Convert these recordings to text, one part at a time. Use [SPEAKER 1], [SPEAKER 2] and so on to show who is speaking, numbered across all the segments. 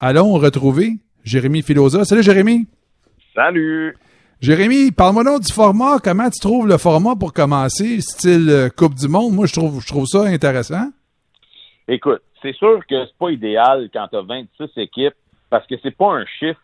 [SPEAKER 1] allons retrouver Jérémy Filosa. Salut Jérémy.
[SPEAKER 2] Salut.
[SPEAKER 1] Jérémy, parle-moi donc du format. Comment tu trouves le format pour commencer, style euh, Coupe du Monde? Moi, je trouve, je trouve ça intéressant.
[SPEAKER 2] Écoute, c'est sûr que c'est pas idéal quand tu as 26 équipes parce que c'est pas un chiffre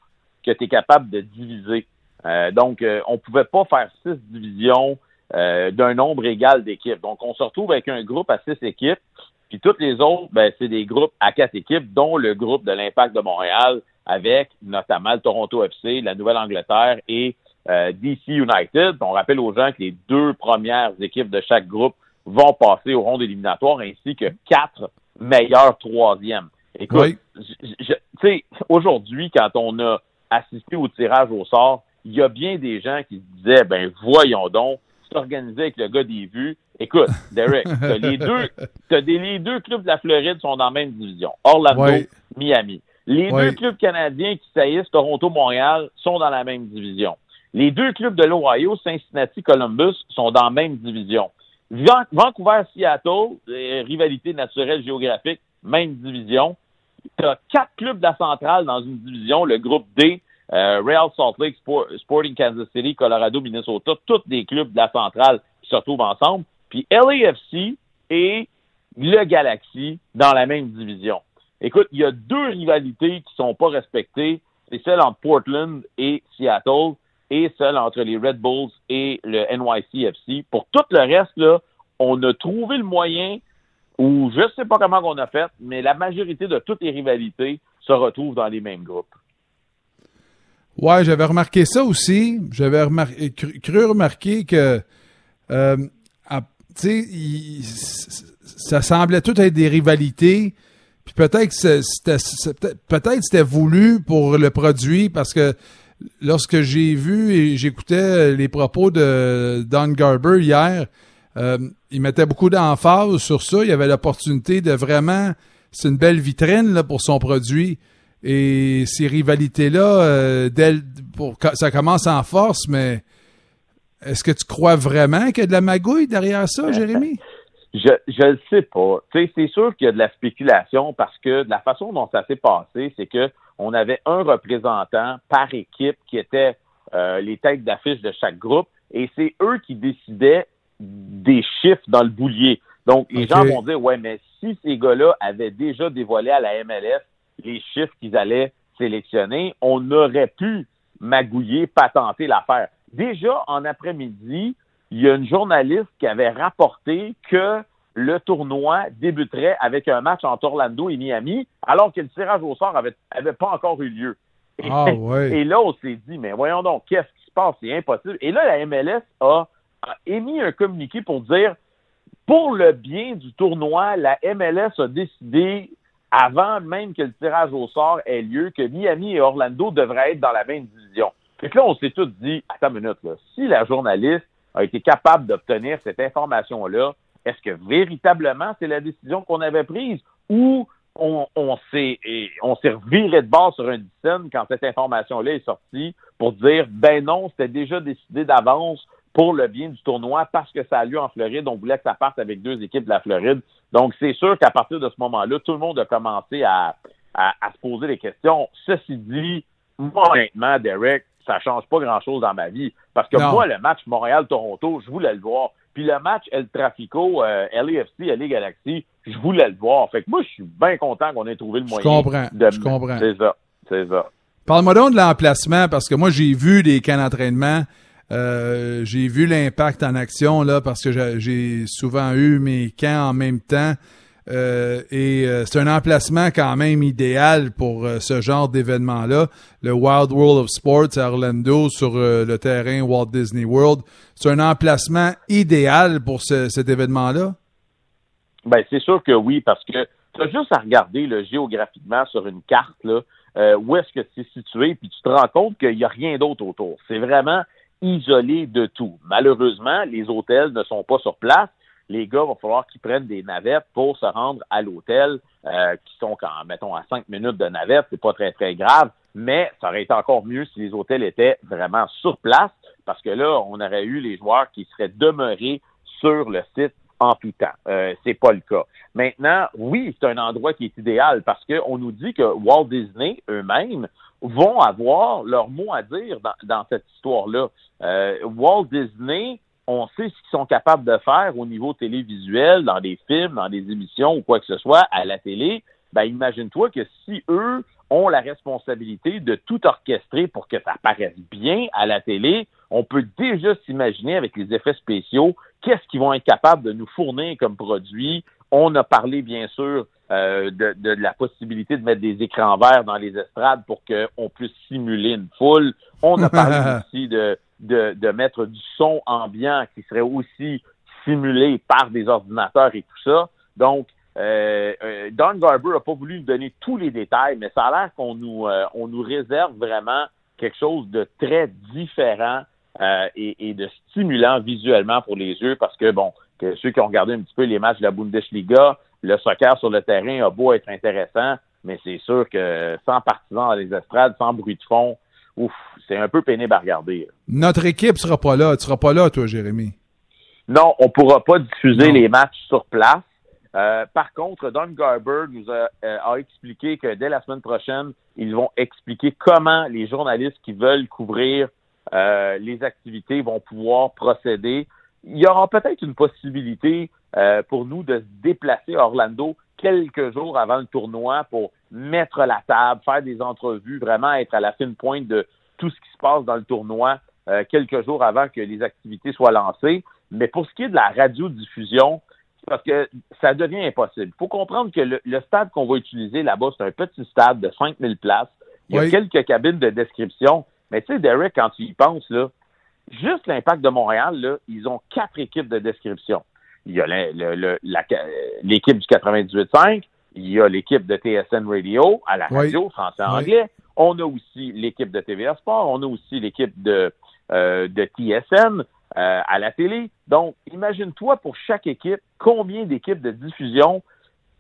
[SPEAKER 2] que tu es capable de diviser. Euh, donc, euh, on pouvait pas faire six divisions d'un nombre égal d'équipes. Donc, on se retrouve avec un groupe à six équipes, puis toutes les autres, ben, c'est des groupes à quatre équipes, dont le groupe de l'Impact de Montréal, avec notamment le Toronto FC, la Nouvelle-Angleterre et euh, DC United. On rappelle aux gens que les deux premières équipes de chaque groupe vont passer au rond éliminatoire ainsi que quatre meilleurs troisièmes. Écoute, tu sais, aujourd'hui, quand on a assisté au tirage au sort, il y a bien des gens qui se disaient, ben voyons donc, s'organiser avec le gars des vues. Écoute, Derek, t'as les deux, t'as des, les deux clubs de la Floride sont dans la même division. Orlando, Miami. Les deux clubs canadiens qui saillissent, Toronto, Montréal, sont dans la même division. Les deux clubs de l'Ohio, Cincinnati, Columbus, sont dans la même division. Vancouver, Seattle, euh, rivalité naturelle géographique, même division. Tu as quatre clubs de la centrale dans une division, le groupe D, euh, Real Salt Lake, Sporting Kansas City, Colorado, Minnesota, tous des clubs de la centrale qui se retrouvent ensemble. Puis LAFC et le Galaxy dans la même division. Écoute, il y a deux rivalités qui sont pas respectées. C'est celle entre Portland et Seattle et celle entre les Red Bulls et le NYCFC. Pour tout le reste, là, on a trouvé le moyen, ou je sais pas comment on a fait, mais la majorité de toutes les rivalités se retrouvent dans les mêmes groupes.
[SPEAKER 1] Ouais, j'avais remarqué ça aussi. J'avais cru, remarquer que, euh, tu sais, ça semblait tout être des rivalités. Puis peut-être que c'était peut-être c'était voulu pour le produit parce que lorsque j'ai vu et j'écoutais les propos de Don Garber hier, euh, il mettait beaucoup d'emphase sur ça. Il avait l'opportunité de vraiment. C'est une belle vitrine là, pour son produit. Et ces rivalités-là, euh, ça commence en force, mais est-ce que tu crois vraiment qu'il y a de la magouille derrière ça, Jérémy?
[SPEAKER 2] Je je le sais pas. Tu sais, c'est sûr qu'il y a de la spéculation parce que de la façon dont ça s'est passé, c'est que on avait un représentant par équipe qui était euh, les têtes d'affiche de chaque groupe et c'est eux qui décidaient des chiffres dans le boulier. Donc, les gens vont dire, ouais, mais si ces gars-là avaient déjà dévoilé à la MLS les chiffres qu'ils allaient sélectionner, on aurait pu magouiller, patenter l'affaire. Déjà, en après-midi, il y a une journaliste qui avait rapporté que le tournoi débuterait avec un match entre Orlando et Miami, alors que le tirage au sort avait, avait pas encore eu lieu.
[SPEAKER 1] Et, ah,
[SPEAKER 2] et là, on s'est dit, mais voyons donc, qu'est-ce qui se passe? C'est impossible. Et là, la MLS a, émis un communiqué pour dire, pour le bien du tournoi, la MLS a décidé, avant même que le tirage au sort ait lieu, que Miami et Orlando devraient être dans la même division. Que là, on s'est tous dit, attends une minute, là, si la journaliste a été capable d'obtenir cette information-là, est-ce que véritablement c'est la décision qu'on avait prise ou on, on s'est reviré de bord sur un scène quand cette information-là est sortie pour dire ben non, c'était déjà décidé d'avance pour le bien du tournoi parce que ça a lieu en Floride. On voulait que ça parte avec deux équipes de la Floride. Donc, c'est sûr qu'à partir de ce moment-là, tout le monde a commencé à, à, se poser des questions. Ceci dit, moi, honnêtement, Derek, ça change pas grand-chose dans ma vie. Parce que moi, le match Montréal-Toronto, je voulais le voir. Puis le match El Trafico, euh, LAFC, LA Galaxy, je voulais le voir. Fait que moi, je suis bien content qu'on ait trouvé le moyen.
[SPEAKER 1] Je comprends.
[SPEAKER 2] De...
[SPEAKER 1] Je comprends.
[SPEAKER 2] C'est ça. C'est ça.
[SPEAKER 1] Parle-moi donc de l'emplacement, parce que moi, j'ai vu des camps d'entraînement. Euh, j'ai vu l'impact en action, là, parce que j'ai souvent eu mes camps en même temps. Euh, et euh, c'est un emplacement quand même idéal pour euh, ce genre d'événement-là. Le Wild World of Sports à Orlando sur le terrain Walt Disney World. C'est un emplacement idéal pour cet événement-là?
[SPEAKER 2] Ben, c'est sûr que oui, parce que tu as juste à regarder le géographiquement sur une carte là, où est-ce que c'est situé, puis tu te rends compte qu'il n'y a rien d'autre autour. C'est vraiment isolé de tout. Malheureusement, les hôtels ne sont pas sur place les gars, vont falloir qu'ils prennent des navettes pour se rendre à l'hôtel, euh, qui sont quand, mettons, à cinq minutes de navette, c'est pas très, très grave, mais ça aurait été encore mieux si les hôtels étaient vraiment sur place, parce que là, on aurait eu les joueurs qui seraient demeurés sur le site en tout temps. Euh, c'est pas le cas. Maintenant, oui, c'est un endroit qui est idéal parce qu'on nous dit que Walt Disney eux-mêmes vont avoir leur mot à dire dans, cette histoire-là. Euh, Walt Disney, on sait ce qu'ils sont capables de faire au niveau télévisuel, dans des films, dans des émissions ou quoi que ce soit à la télé. Ben, imagine-toi que si eux ont la responsabilité de tout orchestrer pour que ça paraisse bien à la télé, on peut déjà s'imaginer avec les effets spéciaux qu'est-ce qu'ils vont être capables de nous fournir comme produit. On a parlé, bien sûr, euh, de, de, la possibilité de mettre des écrans verts dans les estrades pour qu'on puisse simuler une foule. On a parlé aussi de, de, de mettre du son ambiant qui serait aussi simulé par des ordinateurs et tout ça. Donc, euh, euh, Don Garber n'a pas voulu nous donner tous les détails, mais ça a l'air qu'on nous, euh, on nous réserve vraiment quelque chose de très différent euh, et, et, de stimulant visuellement pour les yeux parce que, bon, que ceux qui ont regardé un petit peu les matchs de la Bundesliga, le soccer sur le terrain a beau être intéressant, mais c'est sûr que sans partisans dans les estrades, sans bruit de fond, ouf, c'est un peu pénible à regarder.
[SPEAKER 1] Notre équipe sera pas là. Tu seras pas là, toi, Jérémy.
[SPEAKER 2] Non, on pourra pas diffuser les matchs sur place. Euh, par contre, Don Garber nous a, euh, a, expliqué que dès la semaine prochaine, ils vont expliquer comment les journalistes qui veulent couvrir euh, les activités vont pouvoir procéder. Il y aura peut-être une possibilité euh, pour nous de se déplacer à Orlando quelques jours avant le tournoi pour mettre la table, faire des entrevues, vraiment être à la fine pointe de tout ce qui se passe dans le tournoi euh, quelques jours avant que les activités soient lancées. Mais pour ce qui est de la radiodiffusion, parce que ça devient impossible. Il faut comprendre que le, stade qu'on va utiliser là-bas, c'est un petit stade de 5000 places. Il y a quelques cabines de description. Mais tu sais, Derek, quand tu y penses, là, juste l'impact de Montréal, là, ils ont quatre équipes de description. Il y a l'équipe du 98.5, il y a l'équipe de TSN Radio à la radio, français-anglais. On a aussi l'équipe de TVA Sport, on a aussi l'équipe de, euh, de TSN euh, à la télé. Donc, imagine-toi pour chaque équipe, combien d'équipes de diffusion.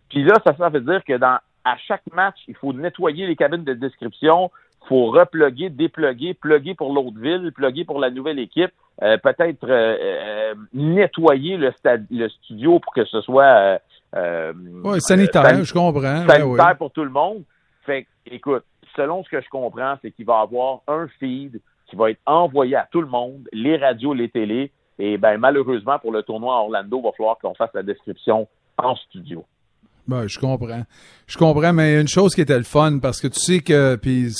[SPEAKER 2] Puis là, ça, ça veut dire que dans à chaque match, il faut nettoyer les cabines de description, faut repluguer, dépluguer, plugger pour l'autre ville, plugger pour la nouvelle équipe, euh, peut-être euh, euh, nettoyer le, stade, le studio pour que ce soit
[SPEAKER 1] ouais, sanitaire, je comprends.
[SPEAKER 2] Sanitaire pour tout le monde. Fait écoute, selon ce que je comprends, c'est qu'il va y avoir un feed qui va être envoyé à tout le monde, les radios, les télés, et ben malheureusement pour le tournoi à Orlando, il va falloir qu'on fasse la description en studio.
[SPEAKER 1] Ben, je comprends. Je comprends, mais une chose qui était le fun, parce que tu sais que, puis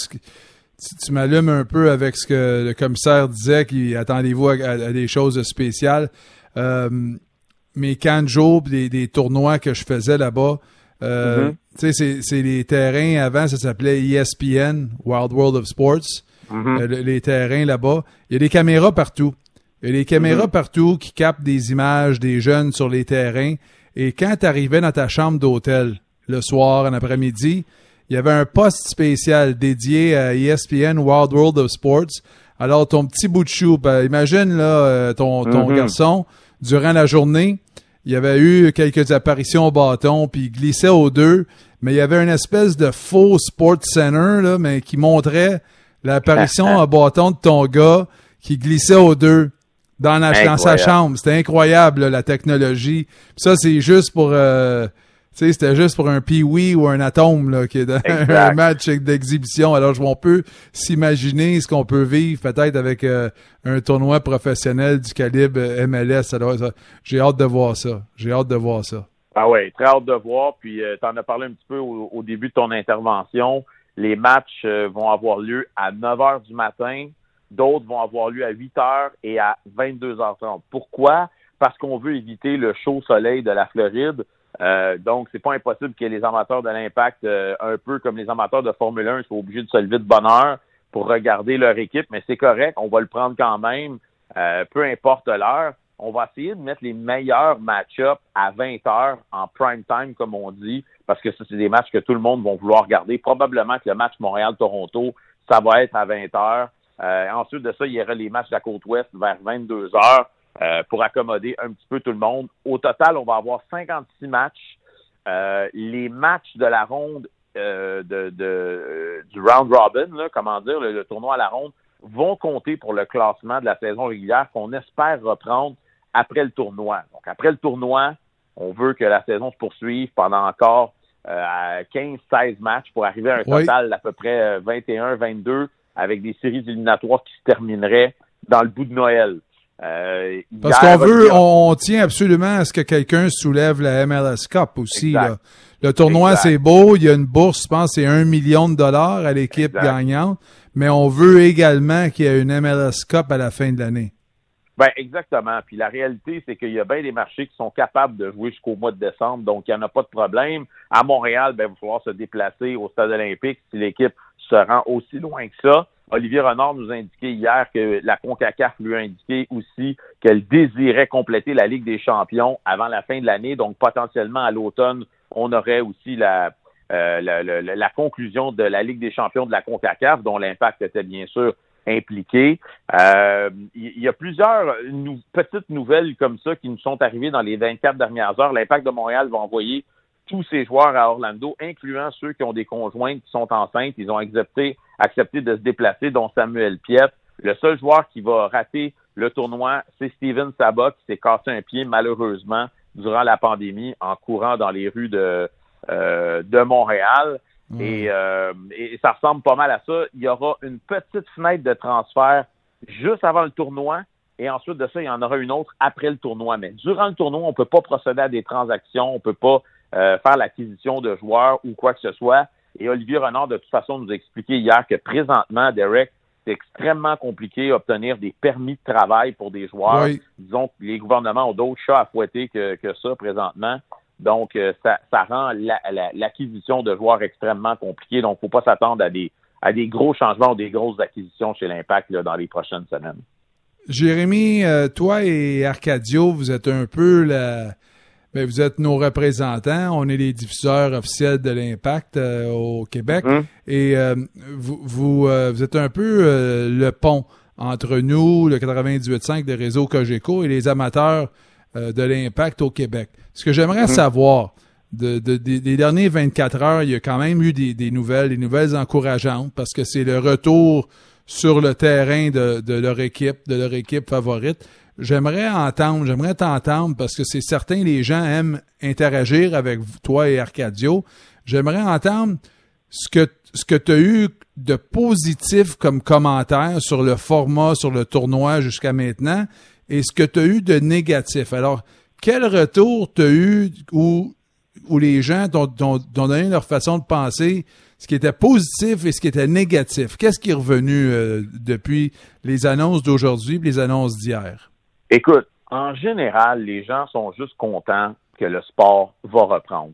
[SPEAKER 1] tu, m'allumes un peu avec ce que le commissaire disait, qui attendez-vous à, des choses spéciales. Euh, mes camps de des, tournois que je faisais là-bas, euh, mm-hmm. tu sais, c'est les terrains avant, ça s'appelait ESPN, Wild World of Sports. Mm-hmm. Euh, les terrains là-bas. Il y a des caméras partout. Il y a des caméras mm-hmm. partout qui captent des images des jeunes sur les terrains. Et quand tu arrivais dans ta chambre d'hôtel le soir, en après-midi, il y avait un poste spécial dédié à ESPN Wild World of Sports. Alors, ton petit bout de chou, ben, imagine là, euh, ton, ton mm-hmm. garçon, durant la journée, il y avait eu quelques apparitions au bâton, puis il glissait aux deux, mais il y avait une espèce de faux Sports Center, là, mais qui montrait l'apparition au bâton de ton gars qui glissait aux deux dans, sa chambre. C'était incroyable, la technologie. ça, c'est juste pour... Euh, tu sais, c'était juste pour un Pee-Wee ou un atome, là, qui est un match d'exhibition. Alors, on peut s'imaginer ce qu'on peut vivre peut-être avec euh, un tournoi professionnel du calibre MLS. Alors, j'ai hâte de voir ça. J'ai hâte de voir ça.
[SPEAKER 2] Ah ouais, très hâte de voir. Puis, euh, tu en as parlé un petit peu au, début de ton intervention. Les matchs vont avoir lieu à 9 heures du matin D'autres vont avoir lieu à 8 heures et à 22h30. Pourquoi? Parce qu'on veut éviter le chaud soleil de la Floride. Euh, donc, c'est pas impossible que les amateurs de l'impact, euh, un peu comme les amateurs de Formule 1, soient obligés de se lever de bonne heure pour regarder leur équipe, mais c'est correct, on va le prendre quand même, euh, peu importe l'heure. On va essayer de mettre les meilleurs match-ups à 20 heures en prime time, comme on dit, parce que ça, c'est des matchs que tout le monde va vouloir regarder. Probablement que le match Montréal-Toronto, ça va être à 20 heures. Euh, ensuite de ça, il y aura les matchs de la côte ouest vers 22 heures euh, pour accommoder un petit peu tout le monde. Au total, on va avoir 56 matchs. Euh, les matchs de la ronde de, du round robin, comment dire, le, tournoi à la ronde, vont compter pour le classement de la saison régulière qu'on espère reprendre après le tournoi. Donc, après le tournoi, on veut que la saison se poursuive pendant encore 15-16 euh, matchs pour arriver à un total d'à peu près 21-22 euh, avec des séries éliminatoires qui se termineraient dans le bout de Noël.
[SPEAKER 1] Euh, Parce qu'on veut, on, tient absolument à ce que quelqu'un soulève la MLS Cup aussi. Le tournoi, c'est beau, il y a une bourse, je pense, c'est un million de dollars à l'équipe gagnante, mais on veut également qu'il y ait une MLS Cup à la fin de l'année.
[SPEAKER 2] Ben exactement. Puis la réalité, c'est qu'il y a bien des marchés qui sont capables de jouer jusqu'au mois de décembre, donc il n'y en a pas de problème. À Montréal, ben, il va falloir se déplacer au stade olympique si l'équipe se rend aussi loin que ça. Olivier Renard nous a indiqué hier que la CONCACAF lui a indiqué aussi qu'elle désirait compléter la Ligue des champions avant la fin de l'année. Donc, potentiellement, à l'automne, on aurait aussi la, euh, conclusion de la Ligue des champions de la CONCACAF, dont l'impact était bien sûr impliqué. Euh, il y, a plusieurs petites nouvelles comme ça qui nous sont arrivées dans les 24 dernières heures. L'impact de Montréal va envoyer tous ses joueurs à Orlando, incluant ceux qui ont des conjoints qui sont enceintes. Ils ont accepté, accepté de se déplacer, dont Samuel Piet. Le seul joueur qui va rater le tournoi, c'est Steven Sabah, qui s'est cassé un pied, malheureusement, durant la pandémie, en courant dans les rues de, euh, de Montréal. Mm. Et, euh, et, ça ressemble pas mal à ça. Il y aura une petite fenêtre de transfert juste avant le tournoi. Et ensuite de ça, il y en aura une autre après le tournoi. Mais durant le tournoi, on ne peut pas procéder à des transactions, on ne peut pas euh, faire l'acquisition de joueurs ou quoi que ce soit. Et Olivier Renard, de toute façon, nous a expliqué hier que présentement, Derek, c'est extrêmement compliqué d'obtenir des permis de travail pour des joueurs. Disons que les gouvernements ont d'autres chats à fouetter que, que ça présentement. Donc, euh, ça, ça rend l'acquisition de joueurs extrêmement compliquée. Donc, il ne faut pas s'attendre à des, à des gros changements ou des grosses acquisitions chez l'Impact dans les prochaines semaines.
[SPEAKER 1] Jérémy, euh, toi et Arcadio, vous êtes un peu la, ben, vous êtes nos représentants. On est les diffuseurs officiels de l'Impact euh, au Québec. Hum. Et euh, vous, vous, euh, vous, êtes un peu le pont entre nous, le 98.5 de réseau Cogeco et les amateurs de l'Impact au Québec. Ce que j'aimerais hum. savoir, de, des derniers 24 heures, il y a quand même eu des, des nouvelles, des nouvelles encourageantes parce que c'est le retour sur le terrain de, de leur équipe, de leur équipe favorite. J'aimerais entendre, j'aimerais t'entendre parce que c'est certain les gens aiment interagir avec toi et Arcadio. J'aimerais entendre ce que ce que tu as eu de positif comme commentaire sur le format, sur le tournoi jusqu'à maintenant et ce que tu as eu de négatif. Alors, quel retour tu as eu où, où les gens t'ont donné leur façon de penser, ce qui était positif et ce qui était négatif? Qu'est-ce qui est revenu euh, depuis les annonces d'aujourd'hui et les annonces d'hier?
[SPEAKER 2] Écoute, en général, les gens sont juste contents que le sport va reprendre.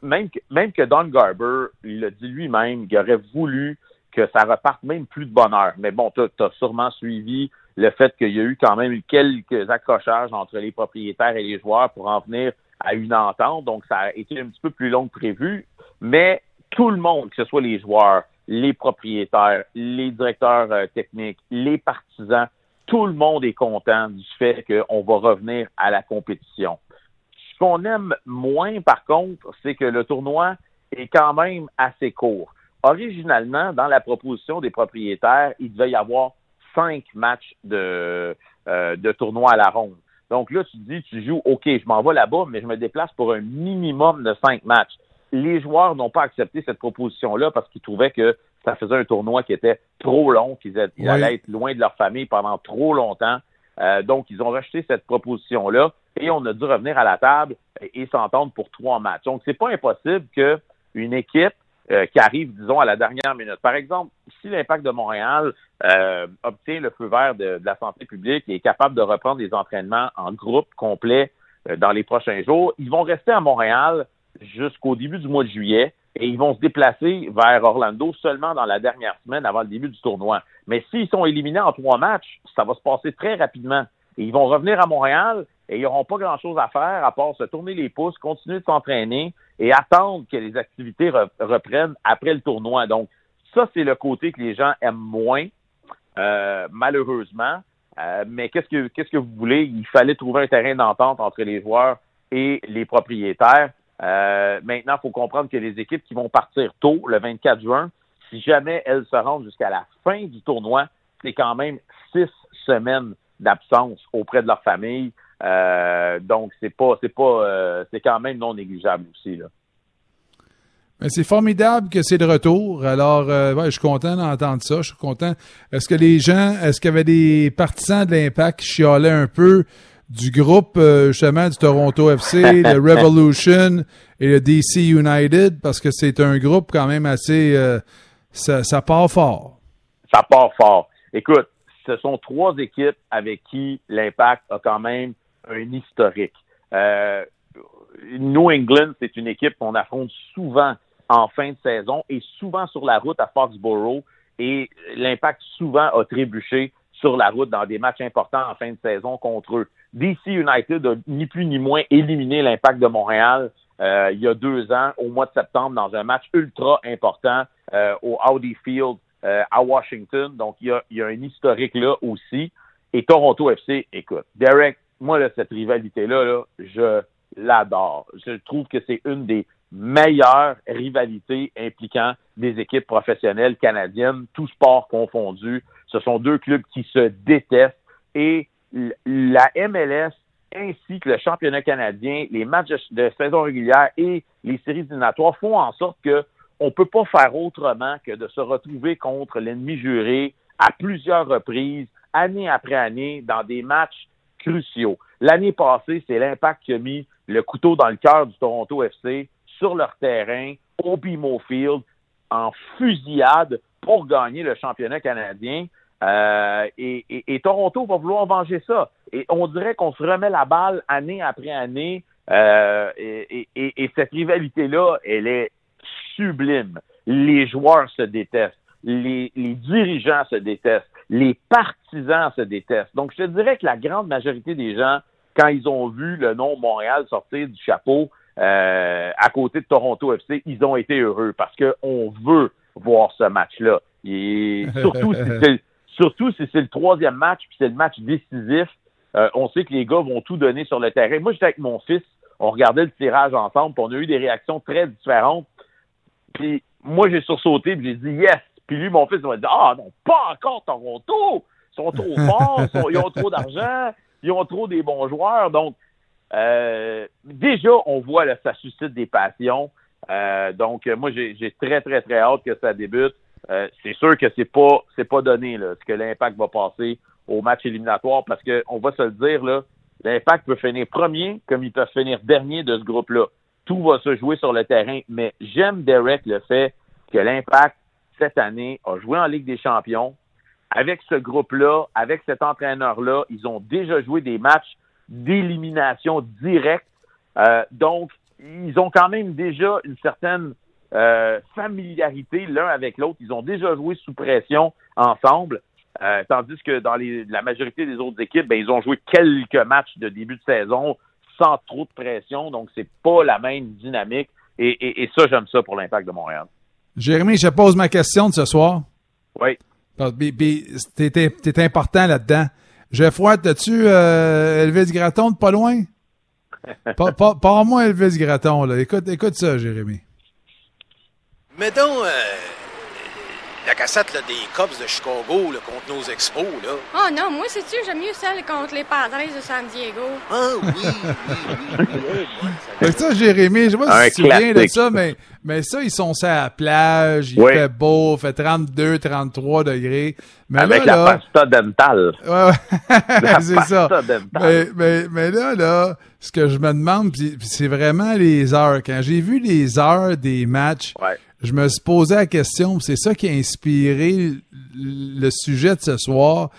[SPEAKER 2] même, que, même que Don Garber, il l'a dit lui-même, il aurait voulu que ça reparte même plus de bonheur. Mais bon, tu as, sûrement suivi le fait qu'il y a eu quand même quelques accrochages entre les propriétaires et les joueurs pour en venir à une entente. Donc, ça a été un petit peu plus long que prévu. Mais tout le monde, que ce soit les joueurs, les propriétaires, les directeurs euh, techniques, les partisans, tout le monde est content du fait qu'on va revenir à la compétition. Ce qu'on aime moins, par contre, c'est que le tournoi est quand même assez court. Originalement, dans la proposition des propriétaires, il devait y avoir cinq matchs de, euh, de tournoi à la ronde. Donc là, tu te dis, tu joues, OK, je m'en vais là-bas, mais je me déplace pour un minimum de cinq matchs. Les joueurs n'ont pas accepté cette proposition-là parce qu'ils trouvaient que ça faisait un tournoi qui était trop long, qu'ils allaient être loin de leur famille pendant trop longtemps. Euh, donc, ils ont rejeté cette proposition-là et on a dû revenir à la table et, s'entendre pour trois matchs. Donc, c'est pas impossible qu'une équipe euh, qui arrive, disons, à la dernière minute. Par exemple, si l'Impact de Montréal euh, obtient le feu vert de, la santé publique et est capable de reprendre des entraînements en groupe complet dans les prochains jours, ils vont rester à Montréal jusqu'au début du mois de juillet et ils vont se déplacer vers Orlando seulement dans la dernière semaine avant le début du tournoi. Mais s'ils sont éliminés en trois matchs, ça va se passer très rapidement. Et ils vont revenir à Montréal et ils n'auront pas grand-chose à faire à part se tourner les pouces, continuer de s'entraîner et attendre que les activités reprennent après le tournoi. Donc, ça, c'est le côté que les gens aiment moins, euh, malheureusement. Euh, mais qu'est-ce que qu'est-ce que vous voulez? Il fallait trouver un terrain d'entente entre les joueurs et les propriétaires. Euh, maintenant, il faut comprendre que les équipes qui vont partir tôt, le 24 juin, si jamais elles se rendent jusqu'à la fin du tournoi, c'est quand même six semaines d'absence auprès de leur famille. donc c'est pas c'est pas c'est quand même non négligeable aussi là.
[SPEAKER 1] C'est formidable que c'est de retour. Alors, je suis content d'entendre ça. Je suis content. Est-ce que les gens, est-ce qu'il y avait des partisans de l'Impact qui chialaient un peu du groupe euh, justement du Toronto FC, le Revolution et le DC United parce que c'est un groupe quand même assez euh, ça, ça, part fort.
[SPEAKER 2] Ça part fort. Écoute, ce sont trois équipes avec qui l'Impact a quand même un historique. Euh, New England, c'est une équipe qu'on affronte souvent en fin de saison et souvent sur la route à Foxborough et l'Impact souvent a trébuché sur la route dans des matchs importants en fin de saison contre eux. DC United a ni plus ni moins éliminé l'impact de Montréal euh, il y a deux ans, au mois de septembre, dans un match ultra important euh, au Audi Field euh, à Washington. Donc, il y, a, il y a un historique là aussi. Et Toronto FC, écoute, Derek, moi, là, cette rivalité-là, là, je l'adore. Je trouve que c'est une des meilleures rivalités impliquant des équipes professionnelles canadiennes, tous sports confondus. Ce sont deux clubs qui se détestent et la MLS ainsi que le championnat canadien, les matchs de saison régulière et les séries éliminatoires font en sorte que on peut pas faire autrement que de se retrouver contre l'ennemi juré à plusieurs reprises, année après année, dans des matchs cruciaux. L'année passée, c'est l'Impact qui a mis le couteau dans le cœur du Toronto FC sur leur terrain, au BMO Field, en fusillade pour gagner le championnat canadien. Euh, et, Toronto va vouloir venger ça. Et on dirait qu'on se remet la balle année après année. Euh, et, cette rivalité-là, elle est sublime. Les joueurs se détestent. Les, dirigeants se détestent. Les partisans se détestent. Donc, je te dirais que la grande majorité des gens, quand ils ont vu le nom Montréal sortir du chapeau euh, à côté de Toronto FC, ils ont été heureux parce qu'on veut voir ce match-là. Et surtout si c'est Surtout si c'est le troisième match, puis c'est le match décisif. Euh, on sait que les gars vont tout donner sur le terrain. Moi, j'étais avec mon fils, on regardait le tirage ensemble, puis on a eu des réactions très différentes. Puis moi, j'ai sursauté, puis j'ai dit yes. Puis lui, mon fils, il m'a dit ah non, pas encore Toronto. Ils sont trop forts, ils, ont trop d'argent, ils ont trop des bons joueurs. Donc, euh, déjà, on voit là, ça suscite des passions. Euh, donc, moi, j'ai très, très, très hâte que ça débute. Euh, c'est sûr que c'est pas c'est pas donné là, ce que l'impact va passer au match éliminatoire parce qu'on va se le dire là, l'impact peut finir premier comme ils peuvent finir dernier de ce groupe-là. Tout va se jouer sur le terrain, mais j'aime Derek le fait que l'impact cette année a joué en Ligue des Champions. Avec ce groupe-là, avec cet entraîneur-là, ils ont déjà joué des matchs d'élimination directe. Euh, donc, ils ont quand même déjà une certaine euh, familiarité l'un avec l'autre. Ils ont déjà joué sous pression ensemble. Euh, tandis que dans la majorité des autres équipes, ben, ils ont joué quelques matchs de début de saison sans trop de pression, donc c'est pas la même dynamique. Et, ça, j'aime ça pour l'impact de Montréal.
[SPEAKER 1] Jérémy, je pose ma question de ce soir.
[SPEAKER 2] Oui.
[SPEAKER 1] T'es important là-dedans. Geoffroy, as-tu euh, Elvis Graton de pas loin? pas, pas, pas moi Elvis Graton, là. Écoute, écoute ça, Jérémy.
[SPEAKER 3] Mais donc, euh, la cassette là, des Cubs de Chicago là, contre nos expos. Là.
[SPEAKER 4] Oh non, moi, c'est sûr, j'aime mieux celle contre les Padres de San Diego.
[SPEAKER 3] Ah oui, oui, oui. oui,
[SPEAKER 1] oui. ça, Jérémy, je sais pas si tu te souviens de ça, mais, mais ça, ils sont sur la plage, il fait beau, il fait 32, 33 degrés. Mais
[SPEAKER 2] Avec
[SPEAKER 1] là,
[SPEAKER 2] la pasta dentale.
[SPEAKER 1] Ouais. c'est ça. Mais, mais, mais, là, là, ce que je me demande, c'est vraiment les heures. Quand j'ai vu les heures des matchs,
[SPEAKER 2] ouais
[SPEAKER 1] je me suis posé la question, c'est ça qui a inspiré le sujet de ce soir.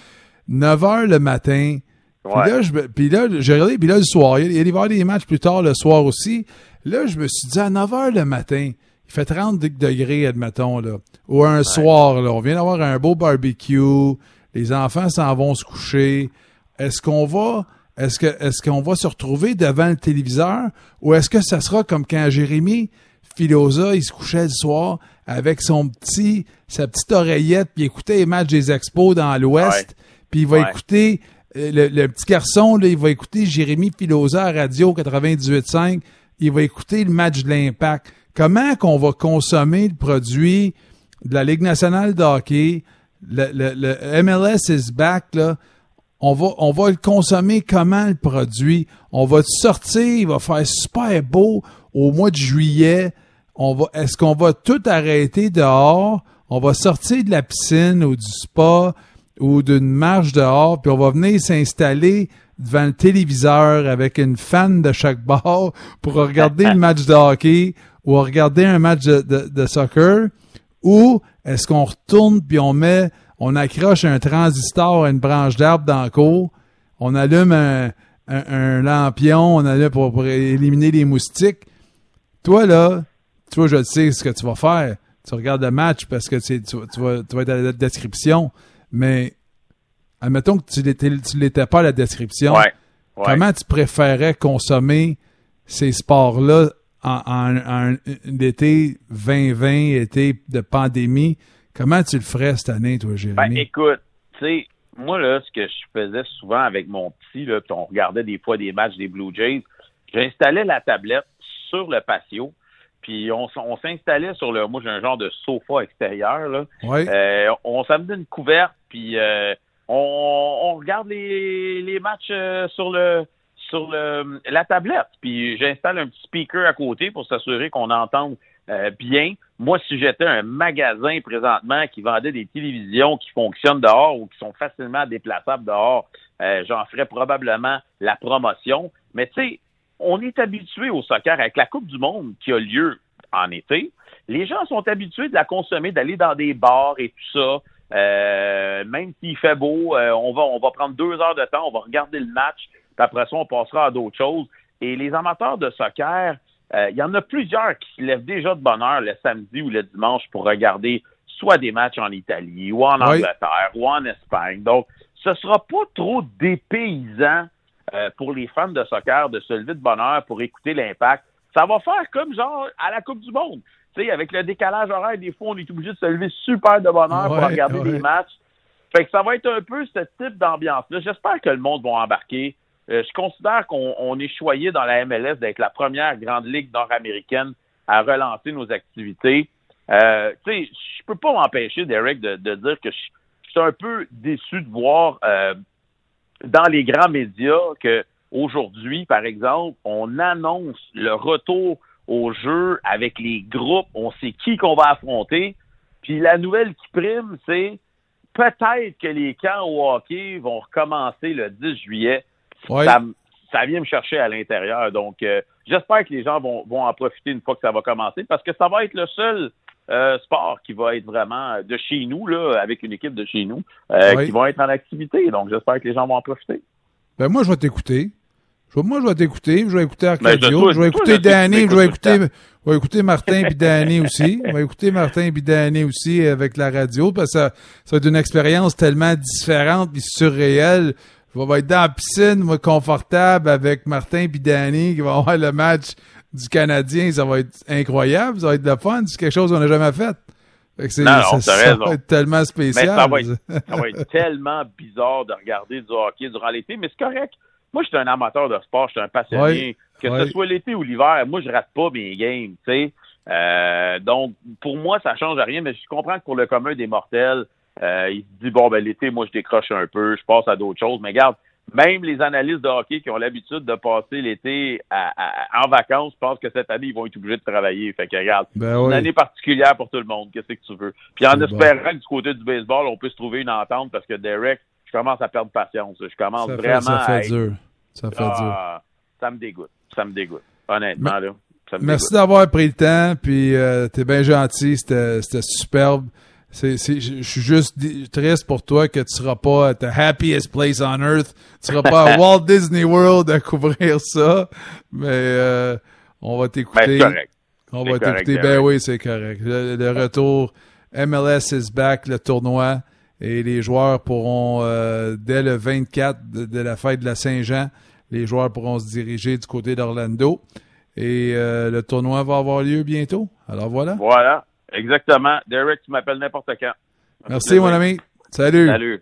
[SPEAKER 1] 9 h le matin. Puis là, je, puis là, j'ai regardé, puis là, le soir, il y a des, des matchs plus tard le soir aussi. Là, je me suis dit, à 9 h le matin, il fait 30 degrés, admettons, là. Ou un soir, là, on vient d'avoir un beau barbecue, les enfants s'en vont se coucher. Est-ce qu'on va, est-ce que, est-ce qu'on va se retrouver devant le téléviseur ou est-ce que ça sera comme quand Jérémy Philosa, il se couchait le soir avec son petit, sa petite oreillette, puis il écoutait les matchs des Expos dans l'Ouest, puis il va écouter, euh, le, petit garçon, là, il va écouter Jérémy Philosa à Radio 98.5, il va écouter le match de l'Impact. Comment qu'on va consommer le produit de la Ligue nationale de hockey, le, le MLS is back, là, on va, on va le consommer comment le produit? On va sortir, il va faire super beau au mois de juillet. On va, est-ce qu'on va tout arrêter dehors? On va sortir de la piscine ou du spa ou d'une marche dehors, puis on va venir s'installer devant le téléviseur avec une fan de chaque bord pour regarder le match de hockey ou regarder un match de, soccer, ou est-ce qu'on retourne puis on met, on accroche un transistor à une branche d'arbre dans le cours, on allume un, lampion, on allume pour éliminer les moustiques. Toi, là, tu vois, je sais ce que tu vas faire. Tu regardes le match parce que tu, tu, tu, vas, tu vas être à la description, mais admettons que tu tu l'étais pas à la description.
[SPEAKER 2] Ouais. ouais.
[SPEAKER 1] Comment tu préférais consommer ces sports-là en, en, en, l'été 2020, été de pandémie? Comment tu le ferais cette année, toi,
[SPEAKER 2] Ben,
[SPEAKER 1] Jérémy?
[SPEAKER 2] écoute, tu sais, moi, là, ce que je faisais souvent avec mon petit, là, on regardait des fois des matchs des Blue Jays, j'installais la tablette sur le patio, puis on, s'installait sur le... Moi, j'ai un genre de sofa extérieur, là.
[SPEAKER 1] oui.
[SPEAKER 2] Euh, on s'amenait une couverte, puis euh, on, on regarde les, les matchs euh, sur le sur le, la tablette. Puis j'installe un petit speaker à côté pour s'assurer qu'on entende bien. Moi, si j'étais un magasin présentement qui vendait des télévisions qui fonctionnent dehors ou qui sont facilement déplaçables dehors, j'en ferais probablement la promotion. Mais tu sais, on est habitué au soccer avec la Coupe du Monde qui a lieu en été. Les gens sont habitués de la consommer, d'aller dans des bars et tout ça. Euh, même s'il fait beau, euh, on va on va prendre deux heures de temps, on va regarder le match, puis après ça, on passera à d'autres choses. Et les amateurs de soccer, euh, il y en a plusieurs qui se lèvent déjà de bonne heure le samedi ou le dimanche pour regarder soit des matchs en Italie ou en
[SPEAKER 1] Oui.
[SPEAKER 2] Angleterre ou en Espagne. Donc, ce sera pas trop dépaysant euh, pour les fans de soccer de se lever de bonne heure pour écouter l'impact. Ça va faire comme genre à la Coupe du Monde. Tu sais, avec le décalage horaire, des fois, on est obligé de se lever super de bonne heure pour regarder
[SPEAKER 1] ouais.
[SPEAKER 2] des matchs. Fait que ça va être un peu ce type d'ambiance-là. J'espère que le monde va embarquer. Euh, je considère qu'on on est choyé dans la MLS d'être la première grande ligue nord-américaine à relancer nos activités. Euh, tu sais, je peux pas m'empêcher, Derek, de, de dire que je, je suis un peu déçu de voir euh, dans les grands médias que aujourd'hui, par exemple, on annonce le retour au jeu avec les groupes, on sait qui qu'on va affronter. Puis la nouvelle qui prime, c'est peut-être que les camps au hockey vont recommencer le 10 juillet.
[SPEAKER 1] Oui.
[SPEAKER 2] Ça, m- ça vient me chercher à l'intérieur. Donc, euh, j'espère que les gens vont, vont en profiter une fois que ça va commencer parce que ça va être le seul euh, sport qui va être vraiment de chez nous, là, avec une équipe de chez nous, euh,
[SPEAKER 1] Oui.
[SPEAKER 2] qui vont être en activité. Donc, j'espère que les gens vont en profiter.
[SPEAKER 1] Ben moi, je vais t'écouter. Moi, je vais t'écouter. Je vais écouter
[SPEAKER 2] Ben,
[SPEAKER 1] Arcadio.
[SPEAKER 2] toi,
[SPEAKER 1] je vais écouter Danny. Je vais écouter, je vais écouter Martin puis Danny aussi. Je vais écouter Martin puis Danny aussi avec la radio parce que ça, ça va être une expérience tellement différente puis surréelle. Je vais être dans la piscine, moi, confortable avec Martin puis Danny qui vont voir le match du Canadien. Ça va être incroyable. Ça va être de la fun. C'est quelque chose qu'on n'a jamais fait. Fait que c'est-
[SPEAKER 2] Non, non,
[SPEAKER 1] ça, va être tellement
[SPEAKER 2] Mais
[SPEAKER 1] spécial.
[SPEAKER 2] ça va, être, ça va être tellement bizarre de regarder du hockey durant l'été, mais c'est correct. Moi, je suis un amateur de sport, je suis un passionné. Que ce soit l'été ou l'hiver, moi, je rate pas mes games, tu sais. Euh, donc, pour moi, ça change rien, mais je comprends que pour le commun des mortels, euh, il se dit, bon, ben, l'été, moi, je décroche un peu, je passe à d'autres choses. Mais regarde, même les analystes de hockey qui ont l'habitude de passer l'été à- à- en vacances pensent que cette année, ils vont être obligés de travailler. Fait que regarde,
[SPEAKER 1] Ben
[SPEAKER 2] c'est une année particulière pour tout le monde. Qu'est-ce que tu veux? Puis en espérant que du côté du baseball, on peut se trouver une entente parce que Derek, je commence à perdre patience. Je commence
[SPEAKER 1] Ça fait,
[SPEAKER 2] vraiment
[SPEAKER 1] ça fait
[SPEAKER 2] à être-
[SPEAKER 1] dur. Ça fait dur.
[SPEAKER 2] Ah, ça me dégoûte. Ça me dégoûte. Honnêtement, là.
[SPEAKER 1] Merci d'avoir pris le temps, puis euh, t'es bien gentil, c'était superbe. C'est, c'est, je suis juste triste pour toi que tu seras pas à the happiest place on earth. Tu seras pas à Walt Disney World à couvrir ça, mais euh, on va
[SPEAKER 2] Ben,
[SPEAKER 1] t'écouter.
[SPEAKER 2] c'est correct.
[SPEAKER 1] On
[SPEAKER 2] C'est
[SPEAKER 1] va
[SPEAKER 2] correct,
[SPEAKER 1] t'écouter. Ben oui, c'est correct. Le, le retour MLS is back, le tournoi, et les joueurs pourront, euh, dès le 24 de, de la fête de la Saint-Jean, les joueurs pourront se diriger du côté d'Orlando. Et euh, le tournoi va avoir lieu bientôt. Alors voilà.
[SPEAKER 2] Voilà. Exactement. Derek, tu m'appelles n'importe quand.
[SPEAKER 1] Merci, mon ami. Salut.
[SPEAKER 2] Salut.